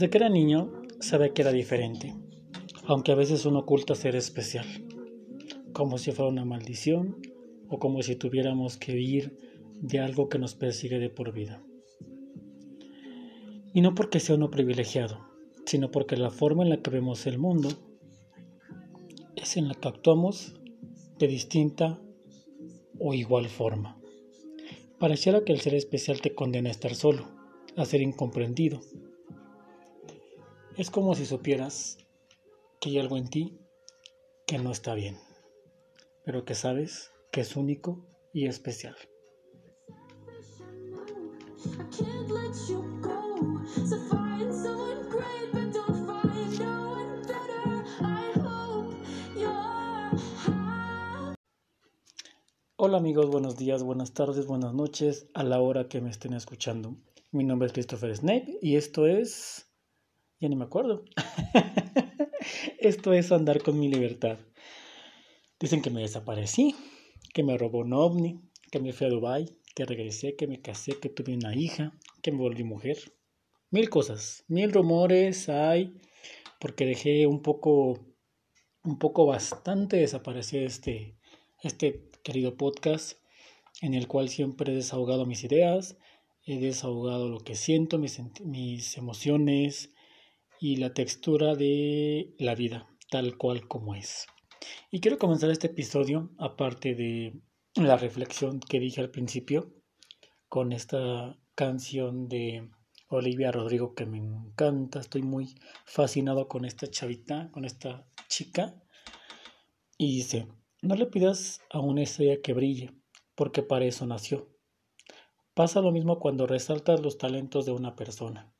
Desde que era niño sabía que era diferente, aunque a veces uno oculta ser especial, como si fuera una maldición o como si tuviéramos que huir de algo que nos persigue de por vida. Y no porque sea uno privilegiado, sino porque la forma en la que vemos el mundo es en la que actuamos de distinta o igual forma. Pareciera que el ser especial te condena a estar solo, a ser incomprendido. Es como si supieras que hay algo en ti que no está bien, pero que sabes que es único y especial. Hola amigos, buenos días, buenas tardes, buenas noches a la hora que me estén escuchando. Mi nombre es Christopher Snape y esto es... ya ni me acuerdo. esto es andar con mi libertad. Dicen que me desaparecí, que me robó un ovni, que me fui a Dubai, que regresé, que me casé, que tuve una hija, que me volví mujer. Mil cosas, mil rumores hay, porque dejé un poco, un poco bastante desaparecer este, este querido podcast en el cual siempre he desahogado mis ideas, he desahogado lo que siento, mis, mis emociones y la textura de la vida, tal cual como es. Y quiero comenzar este episodio, aparte de la reflexión que dije al principio, con esta canción de Olivia Rodrigo que me encanta, estoy muy fascinado con esta chavita, con esta chica. Y dice, no le pidas a una estrella que brille, porque para eso nació. Pasa lo mismo cuando resaltas los talentos de una persona.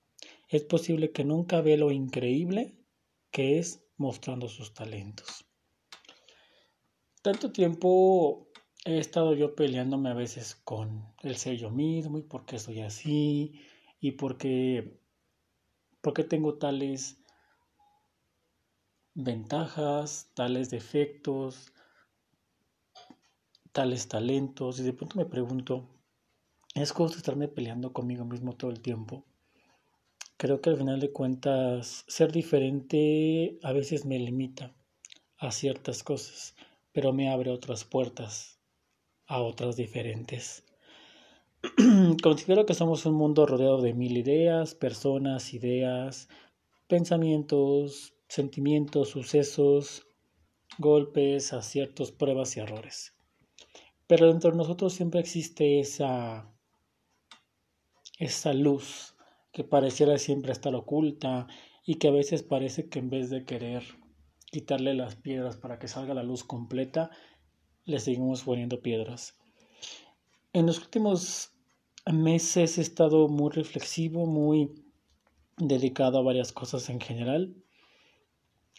Es posible que nunca vea lo increíble que es mostrando sus talentos. Tanto tiempo he estado yo peleándome a veces con el ser yo mismo y por qué soy así y por qué, por qué tengo tales ventajas, tales defectos, tales talentos y de pronto me pregunto, ¿es justo estarme peleando conmigo mismo todo el tiempo? Creo que al final de cuentas ser diferente a veces me limita a ciertas cosas, pero me abre otras puertas a otras diferentes. Considero que somos un mundo rodeado de mil ideas, personas, ideas, pensamientos, sentimientos, sucesos, golpes, aciertos, pruebas y errores. Pero dentro de nosotros siempre existe esa, esa luz que pareciera siempre estar oculta y que a veces parece que en vez de querer quitarle las piedras para que salga la luz completa, le seguimos poniendo piedras. En los últimos meses he estado muy reflexivo, muy dedicado a varias cosas en general,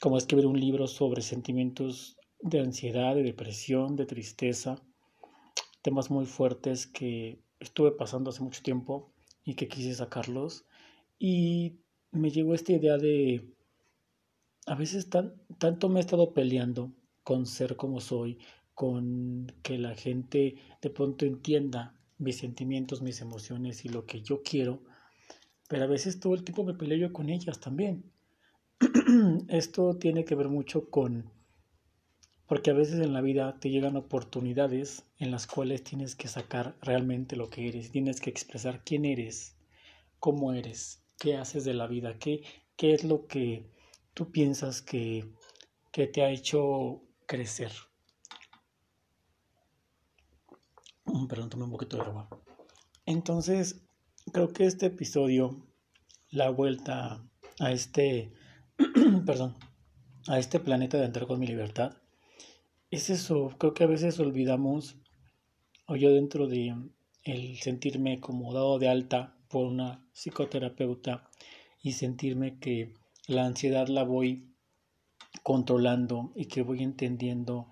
como escribir un libro sobre sentimientos de ansiedad, de depresión, de tristeza, temas muy fuertes que estuve pasando hace mucho tiempo y que quise sacarlos. Y me llegó esta idea de, a veces tan, tanto me he estado peleando con ser como soy, con que la gente de pronto entienda mis sentimientos, mis emociones y lo que yo quiero, pero a veces todo el tiempo me peleo yo con ellas también. Esto tiene que ver mucho con porque a veces en la vida te llegan oportunidades en las cuales tienes que sacar realmente lo que eres, tienes que expresar quién eres, cómo eres, qué haces de la vida, qué, qué es lo que tú piensas que, que te ha hecho crecer. Mm, perdón, tomé un poquito de agua. Entonces, creo que este episodio, la vuelta a este, perdón, a este planeta de entrar con mi libertad, es eso, creo que a veces olvidamos, o yo dentro de el sentirme como dado de alta por una psicoterapeuta y sentirme que la ansiedad la voy controlando y que voy entendiendo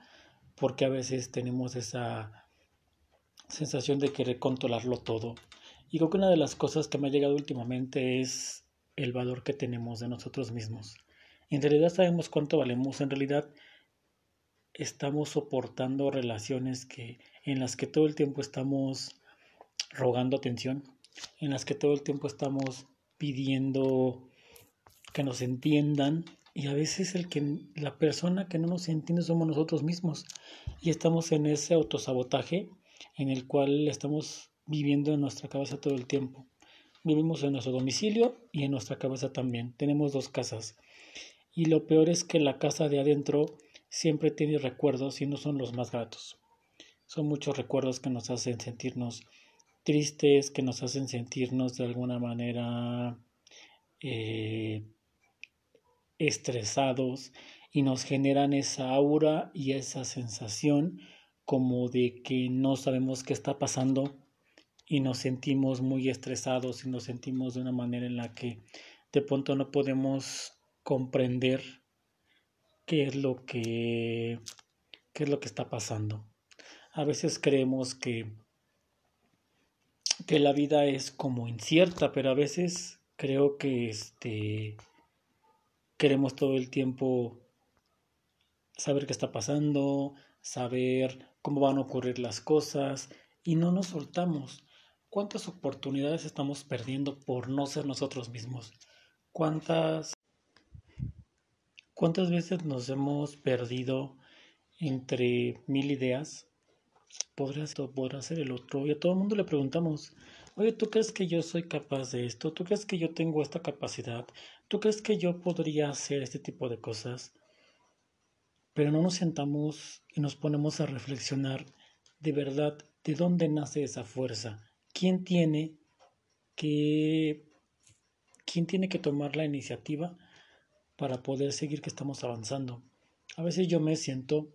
porque a veces tenemos esa sensación de querer controlarlo todo. Y creo que una de las cosas que me ha llegado últimamente es el valor que tenemos de nosotros mismos. En realidad sabemos cuánto valemos, en realidad estamos soportando relaciones que en las que todo el tiempo estamos rogando atención, en las que todo el tiempo estamos pidiendo que nos entiendan y a veces el que la persona que no nos entiende somos nosotros mismos y estamos en ese autosabotaje en el cual estamos viviendo en nuestra cabeza todo el tiempo. Vivimos en nuestro domicilio y en nuestra cabeza también. Tenemos dos casas. Y lo peor es que la casa de adentro siempre tiene recuerdos y no son los más gratos. Son muchos recuerdos que nos hacen sentirnos tristes, que nos hacen sentirnos de alguna manera eh, estresados y nos generan esa aura y esa sensación como de que no sabemos qué está pasando y nos sentimos muy estresados y nos sentimos de una manera en la que de pronto no podemos comprender qué es lo que qué es lo que está pasando. A veces creemos que que la vida es como incierta, pero a veces creo que este queremos todo el tiempo saber qué está pasando, saber cómo van a ocurrir las cosas y no nos soltamos. ¿Cuántas oportunidades estamos perdiendo por no ser nosotros mismos? ¿Cuántas cuántas veces nos hemos perdido entre mil ideas? Podría, podrá ser el otro. Y a todo el mundo le preguntamos, oye, ¿tú crees que yo soy capaz de esto? ¿Tú crees que yo tengo esta capacidad? ¿Tú crees que yo podría hacer este tipo de cosas? Pero no nos sentamos y nos ponemos a reflexionar de verdad de dónde nace esa fuerza. ¿Quién tiene que quién tiene que tomar la iniciativa para poder seguir que estamos avanzando? A veces yo me siento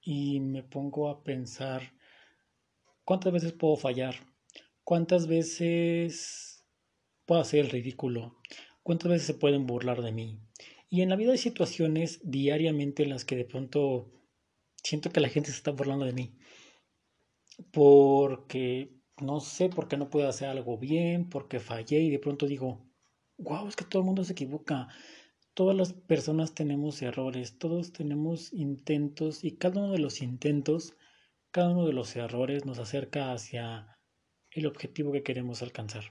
y me pongo a pensar ¿Cuántas veces puedo fallar? ¿Cuántas veces puedo hacer el ridículo? ¿Cuántas veces se pueden burlar de mí? Y en la vida hay situaciones diariamente en las que de pronto siento que la gente se está burlando de mí. Porque no sé por qué no puedo hacer algo bien, porque fallé y de pronto digo, wow, es que todo el mundo se equivoca. Todas las personas tenemos errores, todos tenemos intentos y cada uno de los intentos cada uno de los errores nos acerca hacia el objetivo que queremos alcanzar.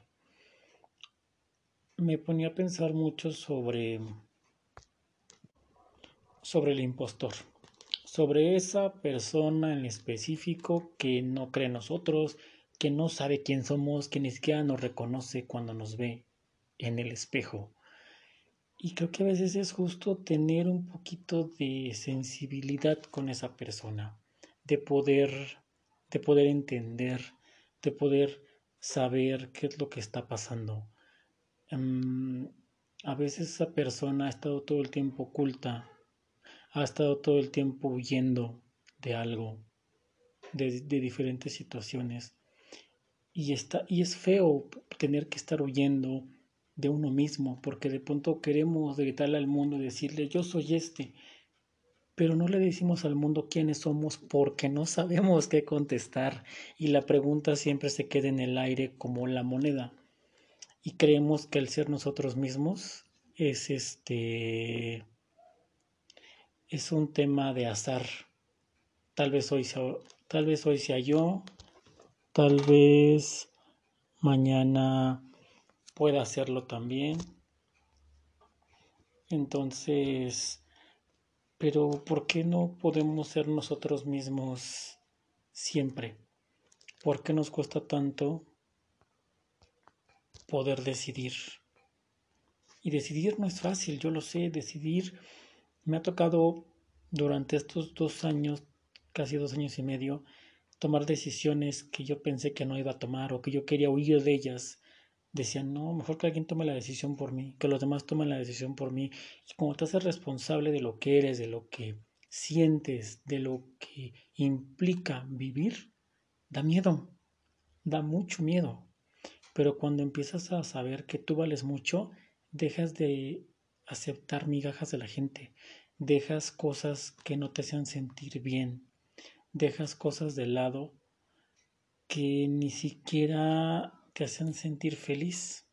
Me ponía a pensar mucho sobre, sobre el impostor, sobre esa persona en específico que no cree en nosotros, que no sabe quién somos, que ni siquiera nos reconoce cuando nos ve en el espejo. Y creo que a veces es justo tener un poquito de sensibilidad con esa persona de poder, de poder entender, de poder saber qué es lo que está pasando. Em, a veces esa persona ha estado todo el tiempo oculta, ha estado todo el tiempo huyendo de algo, de, de diferentes situaciones. Y, está, y es feo tener que estar huyendo de uno mismo, porque de pronto queremos gritarle al mundo y decirle, yo soy este, pero no le decimos al mundo quiénes somos porque no sabemos qué contestar y la pregunta siempre se queda en el aire como la moneda. Y creemos que el ser nosotros mismos es este es un tema de azar. Tal vez hoy sea, tal vez hoy sea yo tal vez mañana pueda hacerlo también entonces pero ¿por qué no podemos ser nosotros mismos siempre? ¿Por qué nos cuesta tanto poder decidir? Y decidir no es fácil, yo lo sé, decidir me ha tocado durante estos dos años, casi dos años y medio, tomar decisiones que yo pensé que no iba a tomar o que yo quería huir de ellas decían, no, mejor que alguien tome la decisión por mí, que los demás tomen la decisión por mí. Y como te haces responsable de lo que eres, de lo que sientes, de lo que implica vivir, da miedo, da mucho miedo. Pero cuando empiezas a saber que tú vales mucho, dejas de aceptar migajas de la gente, dejas cosas que no te hacen sentir bien, dejas cosas de lado que ni siquiera te hacen sentir feliz.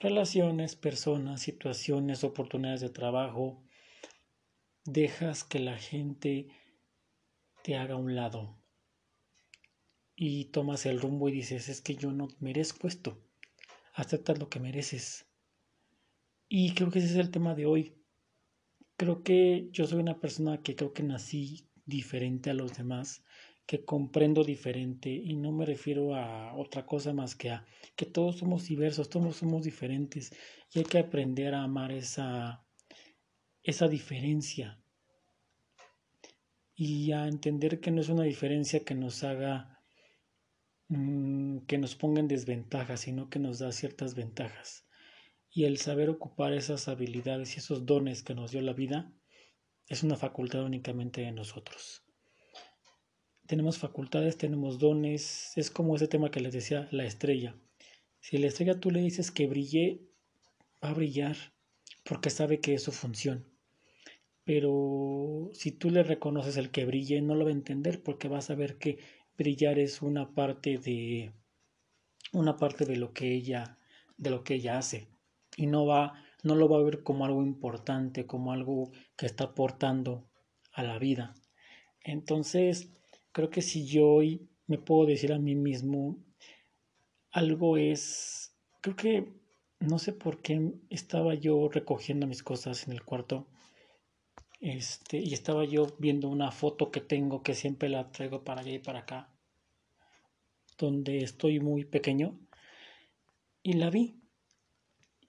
Relaciones, personas, situaciones, oportunidades de trabajo. Dejas que la gente te haga un lado. Y tomas el rumbo y dices, es que yo no merezco esto. Aceptas lo que mereces. Y creo que ese es el tema de hoy. Creo que yo soy una persona que creo que nací diferente a los demás, que comprendo diferente y no me refiero a otra cosa más que a que todos somos diversos, todos somos diferentes y hay que aprender a amar esa, esa diferencia y a entender que no es una diferencia que nos haga mm, que nos ponga en desventaja, sino que nos da ciertas ventajas. Y el saber ocupar esas habilidades y esos dones que nos dio la vida es una facultad únicamente de nosotros. Tenemos facultades, tenemos dones, es como ese tema que les decía, la estrella. Si la estrella tú le dices que brille, va a brillar porque sabe que es su función pero si tú le reconoces el que brille, no lo va a entender porque vas a ver que brillar es una parte de una parte de lo que ella de lo que ella hace y no va no lo va a ver como algo importante, como algo que está aportando a la vida. Entonces, creo que si yo hoy me puedo decir a mí mismo algo es creo que no sé por qué estaba yo recogiendo mis cosas en el cuarto este, y estaba yo viendo una foto que tengo que siempre la traigo para allá y para acá, donde estoy muy pequeño, y la vi.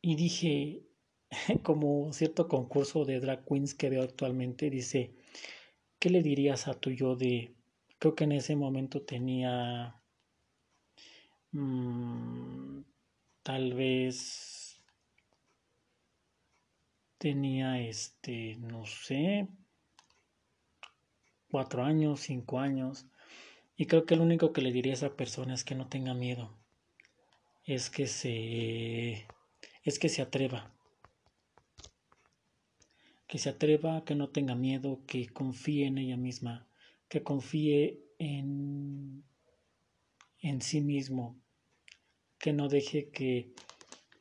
Y dije, como cierto concurso de drag queens que veo actualmente, dice, ¿qué le dirías a tu yo de, creo que en ese momento tenía mmm, tal vez tenía este, no sé, cuatro años, cinco años. Y creo que lo único que le diría a esa persona es que no tenga miedo. Es que se. es que se atreva. Que se atreva, que no tenga miedo, que confíe en ella misma, que confíe en, en sí mismo, que no deje que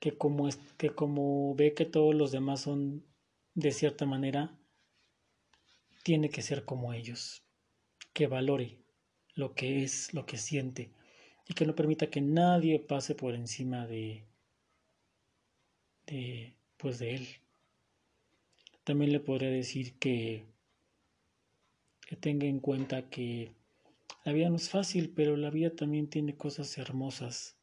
que como, que como ve que todos los demás son de cierta manera, tiene que ser como ellos, que valore lo que es, lo que siente y que no permita que nadie pase por encima de, de pues de él. También le podría decir que, que tenga en cuenta que la vida no es fácil, pero la vida también tiene cosas hermosas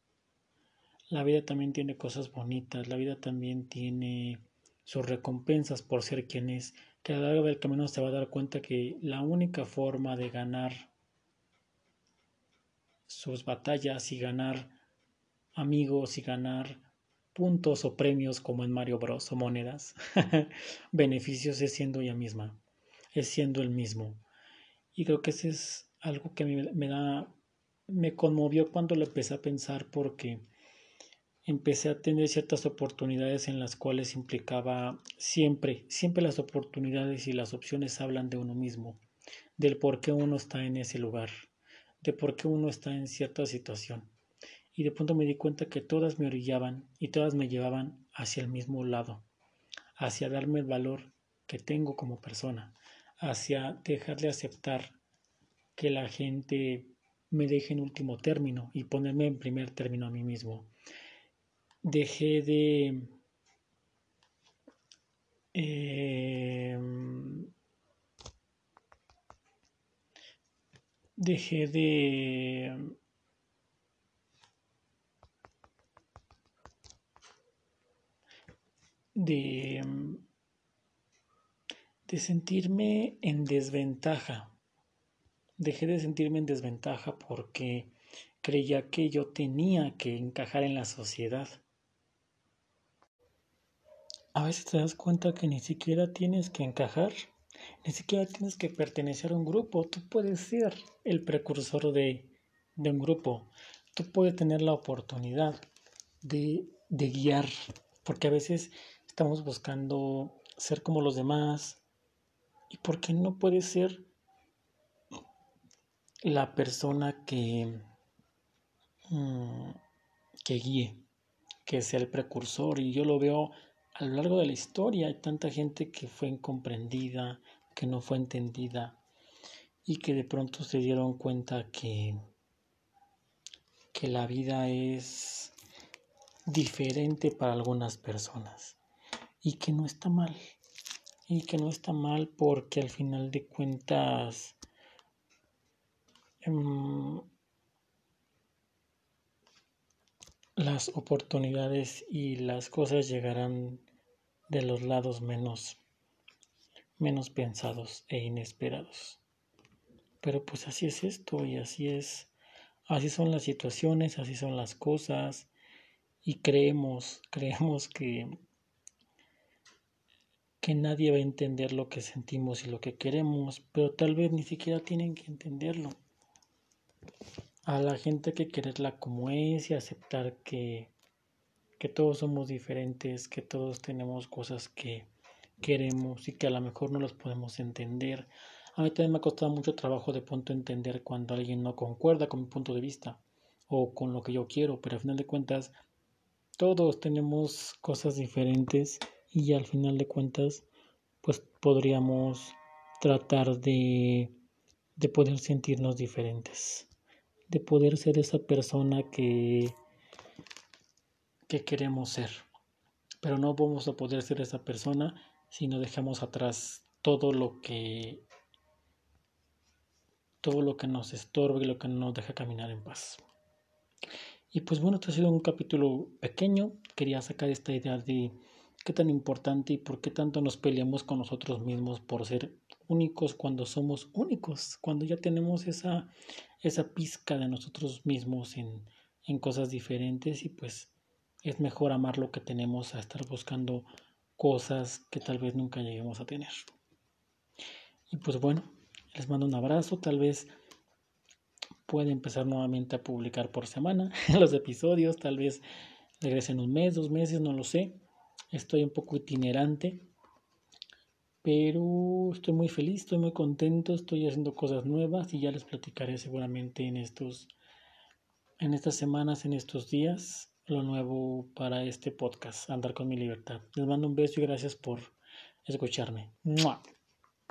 la vida también tiene cosas bonitas, la vida también tiene sus recompensas por ser quien es, que a lo largo del camino se va a dar cuenta que la única forma de ganar sus batallas y ganar amigos y ganar puntos o premios como en Mario Bros o monedas, beneficios es siendo ella misma, es siendo el mismo. Y creo que ese es algo que me, me da, me conmovió cuando lo empecé a pensar porque empecé a tener ciertas oportunidades en las cuales implicaba siempre, siempre las oportunidades y las opciones hablan de uno mismo, del por qué uno está en ese lugar, de por qué uno está en cierta situación. Y de pronto me di cuenta que todas me orillaban y todas me llevaban hacia el mismo lado, hacia darme el valor que tengo como persona, hacia dejar de aceptar que la gente me deje en último término y ponerme en primer término a mí mismo. Dejé de em, dejé de de, de sentirme en desventaja. Dejé de sentirme en desventaja porque creía que yo tenía que encajar en la sociedad. A veces te das cuenta que ni siquiera tienes que encajar, ni siquiera tienes que pertenecer a un grupo, tú puedes ser el precursor de, un grupo, tú puedes tener la oportunidad de, de guiar, porque a veces estamos buscando ser como los demás, y por qué no puedes ser la persona que, mm, que guíe, que sea el precursor, y yo lo veo a lo largo de la historia hay tanta gente que fue incomprendida, que no fue entendida y que de pronto se dieron cuenta que, que la vida es diferente para algunas personas, y que no está mal. Y que no está mal porque al final de cuentas em, las oportunidades y las cosas llegarán de los lados menos menos pensados e inesperados. Pero pues así es esto y así es, así son las situaciones, así son las cosas y creemos, creemos que que nadie va a entender lo que sentimos y lo que queremos, pero tal vez ni siquiera tienen que entenderlo. A la gente que quererla como es y aceptar que, que todos somos diferentes, que todos tenemos cosas que queremos y que a lo mejor no los podemos entender. A mí también me ha costado mucho trabajo de pronto entender cuando alguien no concuerda con mi punto de vista o con lo que yo quiero, pero al final de cuentas todos tenemos cosas diferentes y al final de cuentas pues podríamos tratar de, de poder sentirnos diferentes, de poder ser esa persona que, que queremos ser. Pero no vamos a poder ser esa persona si no dejamos atrás todo lo que todo lo que nos estorbe y lo que nos deja caminar en paz. Y pues bueno, este ha sido un capítulo pequeño. Quería sacar esta idea de qué tan importante y por qué tanto nos peleamos con nosotros mismos por ser únicos cuando somos únicos, cuando ya tenemos esa, esa pizca de nosotros mismos en, en cosas diferentes y pues es mejor amar lo que tenemos a estar buscando cosas que tal vez nunca lleguemos a tener. Y pues bueno, les mando un abrazo, tal vez puede empezar nuevamente a publicar por semana los episodios, tal vez regresen un mes, dos meses, no lo sé. Estoy un poco itinerante, pero estoy muy feliz, estoy muy contento, estoy haciendo cosas nuevas y ya les platicaré seguramente en estos en estas semanas, en estos días lo nuevo para este podcast, Andar con mi libertad. Les mando un beso y gracias por escucharme.